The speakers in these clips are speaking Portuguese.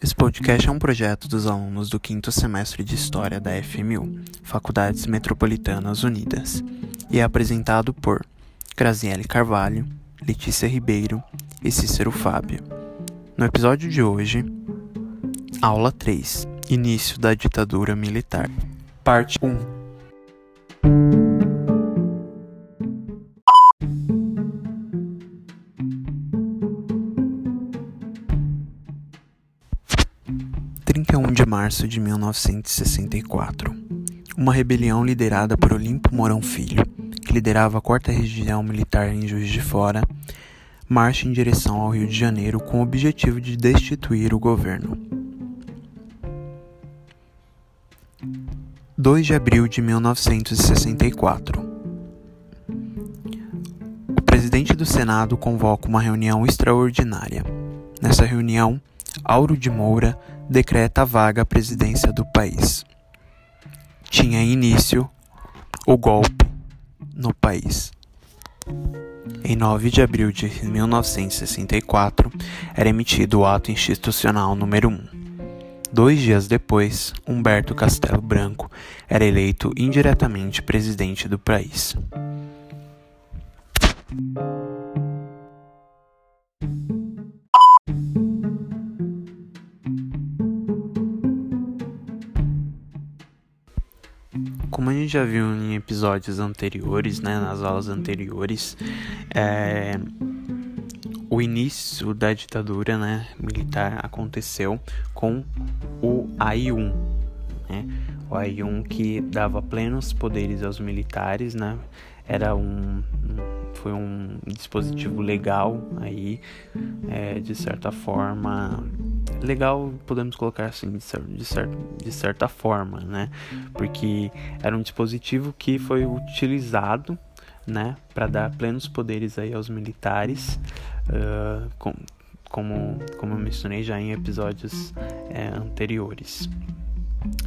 Esse podcast é um projeto dos alunos do quinto semestre de História da FMU, Faculdades Metropolitanas Unidas, e é apresentado por Graziele Carvalho, Letícia Ribeiro e Cícero Fábio. No episódio de hoje, aula 3 Início da ditadura militar, parte 1 março de 1964. Uma rebelião liderada por Olimpo Mourão Filho, que liderava a quarta região militar em Juiz de Fora, marcha em direção ao Rio de Janeiro com o objetivo de destituir o governo. 2 de abril de 1964. O presidente do Senado convoca uma reunião extraordinária. Nessa reunião, Auro de Moura decreta vaga à presidência do país. Tinha início o golpe no país. Em 9 de abril de 1964, era emitido o ato institucional número 1. Dois dias depois, Humberto Castelo Branco era eleito indiretamente presidente do país. Gente já viu em episódios anteriores, né, nas aulas anteriores, é, o início da ditadura né, militar aconteceu com o AI-1, né, o AI-1 que dava plenos poderes aos militares, né, era um, foi um dispositivo legal aí, é, de certa forma legal, podemos colocar assim, de, cer de, cer de certa forma, né? Porque era um dispositivo que foi utilizado, né, para dar plenos poderes aí aos militares, uh, com, como, como eu mencionei já em episódios é, anteriores.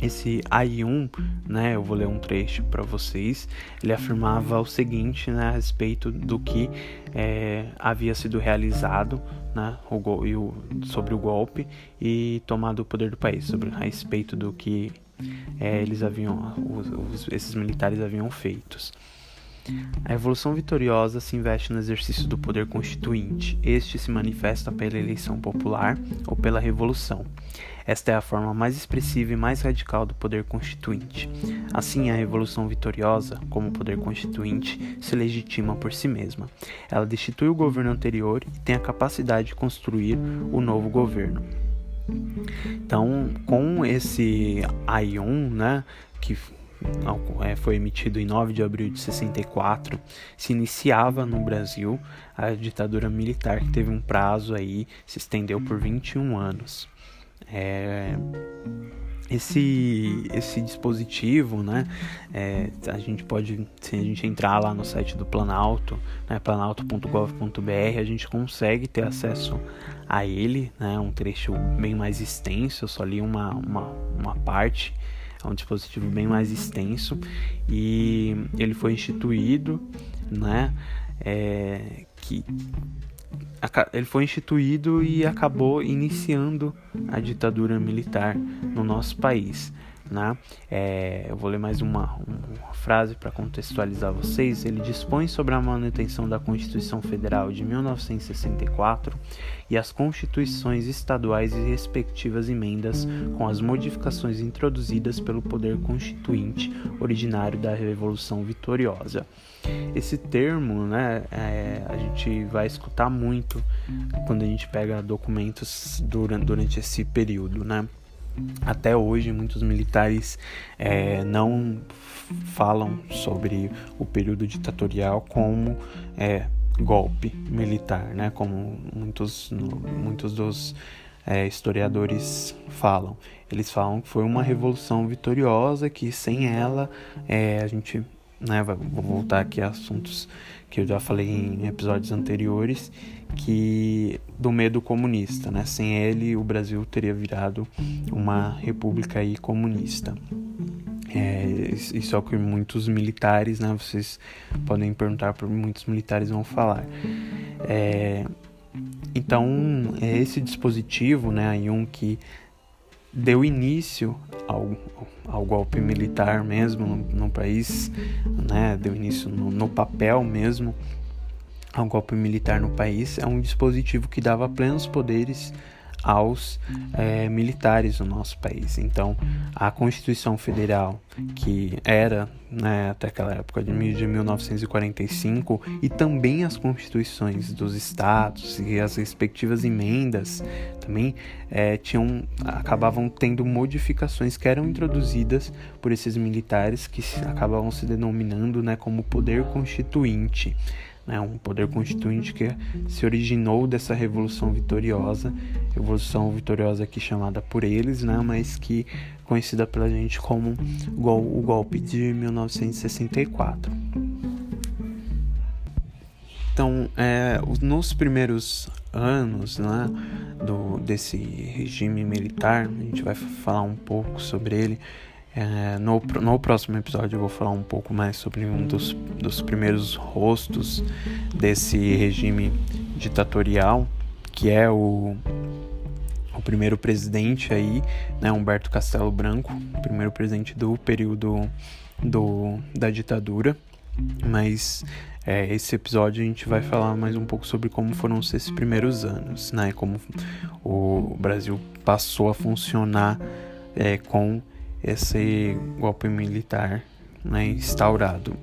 Esse AI1, né, eu vou ler um trecho para vocês. Ele afirmava o seguinte, né, a respeito do que é, havia sido realizado, né, o, o, sobre o golpe e tomado o poder do país, sobre a respeito do que é, eles haviam, os, os, esses militares haviam feitos. A Revolução Vitoriosa se investe no exercício do poder constituinte. Este se manifesta pela eleição popular ou pela revolução. Esta é a forma mais expressiva e mais radical do poder constituinte. Assim, a Revolução Vitoriosa, como poder constituinte, se legitima por si mesma. Ela destitui o governo anterior e tem a capacidade de construir o novo governo. Então, com esse AI1, né, que foi emitido em 9 de abril de 64, se iniciava no Brasil a ditadura militar que teve um prazo aí, se estendeu por 21 anos. É, esse, esse dispositivo, né, é, a gente pode, se a gente entrar lá no site do Planalto, né, planalto.gov.br, a gente consegue ter acesso a ele, né, um trecho bem mais extenso, eu só li uma, uma, uma parte, é um dispositivo bem mais extenso e ele foi instituído, né, é, que ele foi instituído e acabou iniciando a ditadura militar no nosso país. Né? É, eu vou ler mais uma, uma frase para contextualizar vocês. Ele dispõe sobre a manutenção da Constituição Federal de 1964 e as constituições estaduais e respectivas emendas, com as modificações introduzidas pelo Poder Constituinte originário da Revolução Vitoriosa. Esse termo, né, é, a gente vai escutar muito quando a gente pega documentos durante, durante esse período, né? Até hoje, muitos militares é, não falam sobre o período ditatorial como é, golpe militar, né? Como muitos, muitos dos é, historiadores falam. Eles falam que foi uma revolução vitoriosa que sem ela é, a gente né, vou voltar aqui a assuntos que eu já falei em episódios anteriores, que do medo comunista, né? Sem ele o Brasil teria virado uma república aí comunista. É, isso é o que muitos militares, né? Vocês podem perguntar muitos militares vão falar. É, então, é esse dispositivo, né, aí um que deu início ao, ao golpe militar mesmo no, no país, né, deu início no, no papel mesmo ao golpe militar no país, é um dispositivo que dava plenos poderes aos é, militares do nosso país. Então, a Constituição Federal, que era né, até aquela época de 1945, e também as constituições dos estados e as respectivas emendas também é, tinham, acabavam tendo modificações que eram introduzidas por esses militares que acabavam se denominando né, como poder constituinte né, um poder constituinte que se originou dessa revolução vitoriosa, revolução vitoriosa aqui chamada por eles, né, mas que conhecida pela gente como o golpe de 1964. Então, é, nos primeiros anos né, do, desse regime militar, a gente vai falar um pouco sobre ele. É, no, no próximo episódio eu vou falar um pouco mais sobre um dos, dos primeiros rostos desse regime ditatorial, que é o, o primeiro presidente aí, né, Humberto Castelo Branco, primeiro presidente do período do, da ditadura. Mas é, esse episódio a gente vai falar mais um pouco sobre como foram esses primeiros anos, né? Como o Brasil passou a funcionar é, com esse golpe militar né, instaurado.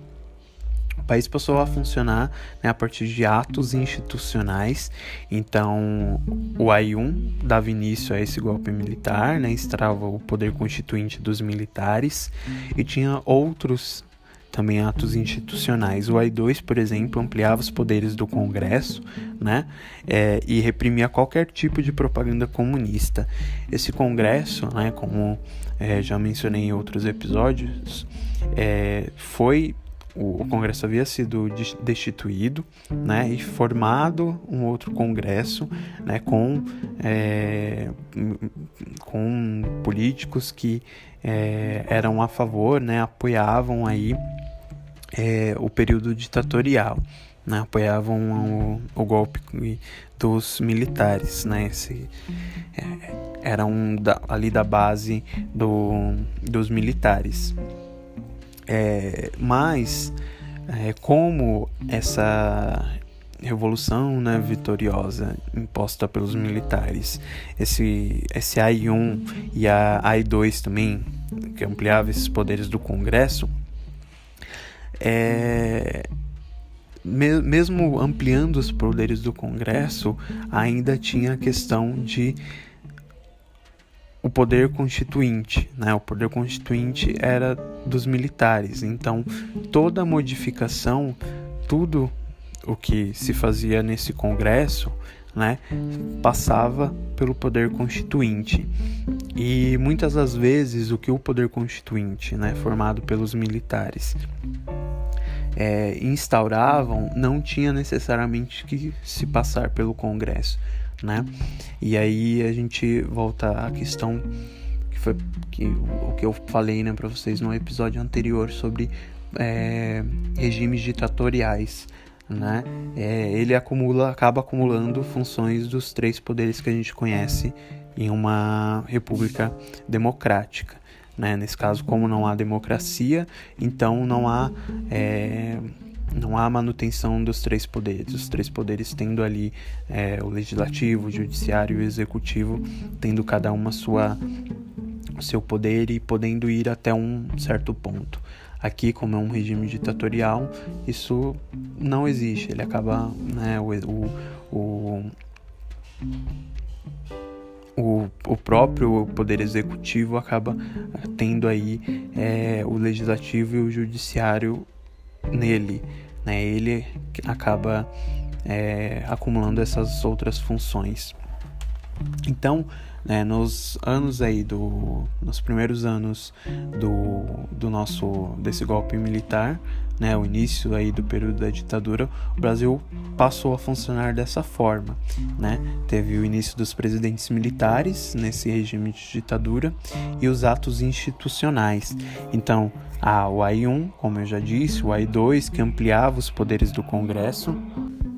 O país passou a funcionar né, a partir de atos institucionais. Então, o AI-1 dava início a esse golpe militar, né, instaurava o poder constituinte dos militares e tinha outros também atos institucionais. O AI-2, por exemplo, ampliava os poderes do Congresso né, é, e reprimia qualquer tipo de propaganda comunista. Esse Congresso, né, como é, já mencionei em outros episódios, é, foi o Congresso havia sido destituído, né, e formado um outro Congresso, né, com é, com políticos que é, eram a favor, né, apoiavam aí é, o período ditatorial, né, apoiavam o, o, golpe dos militares, né, esse, é, eram da, ali da base do, dos militares. É, mas, é, como essa revolução né, vitoriosa imposta pelos militares, esse, esse AI-1 e a AI-2 também, que ampliava esses poderes do Congresso, é, me, mesmo ampliando os poderes do Congresso, ainda tinha a questão de o poder constituinte, né? O poder constituinte era dos militares. Então, toda modificação, tudo o que se fazia nesse congresso, né, passava pelo poder constituinte. E muitas das vezes o que o poder constituinte, né, formado pelos militares, é, instauravam não tinha necessariamente que se passar pelo Congresso, né? E aí a gente volta à questão que foi que, o que eu falei né, para vocês no episódio anterior sobre é, regimes ditatoriais, né? É, ele acumula, acaba acumulando funções dos três poderes que a gente conhece em uma república democrática. Né? Nesse caso, como não há democracia, então não há é, não há manutenção dos três poderes. Os três poderes tendo ali é, o legislativo, o judiciário e o executivo, tendo cada uma sua seu poder e podendo ir até um certo ponto. Aqui, como é um regime ditatorial, isso não existe. Ele acaba, né, o, o, o o, próprio poder executivo acaba tendo aí é, o legislativo e o judiciário nele, né? Ele acaba é, acumulando essas outras funções. Então, né, nos anos aí do, nos primeiros anos do, do nosso desse golpe militar, né, o início aí do período da ditadura, o Brasil passou a funcionar dessa forma, né? Teve o início dos presidentes militares nesse regime de ditadura e os atos institucionais. Então, a o AI-1, como eu já disse, o AI-2 que ampliava os poderes do Congresso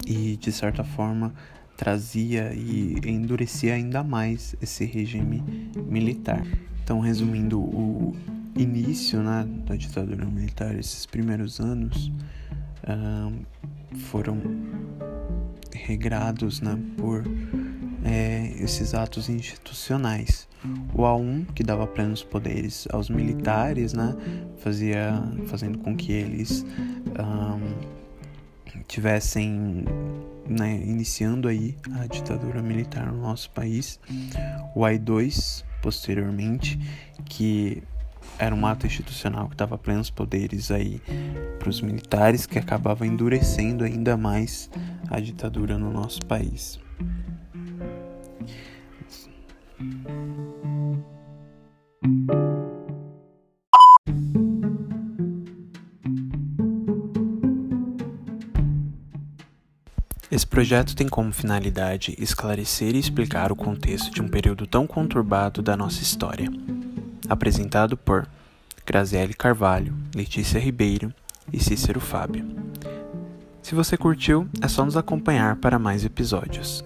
e de certa forma trazia e endurecia ainda mais esse regime militar. Então, resumindo, o início né, da ditadura militar, esses primeiros anos, foram regrados né, por é, esses atos institucionais. O A1, que dava plenos poderes aos militares, né, fazia, fazendo com que eles um, tivessem né, iniciando aí a ditadura militar no nosso país. O AI-2, posteriormente, que era um ato institucional que dava plenos poderes aí para os militares, que acabava endurecendo ainda mais a ditadura no nosso país. Esse projeto tem como finalidade esclarecer e explicar o contexto de um período tão conturbado da nossa história. Apresentado por Graziele Carvalho, Letícia Ribeiro e Cícero Fábio. Se você curtiu, é só nos acompanhar para mais episódios.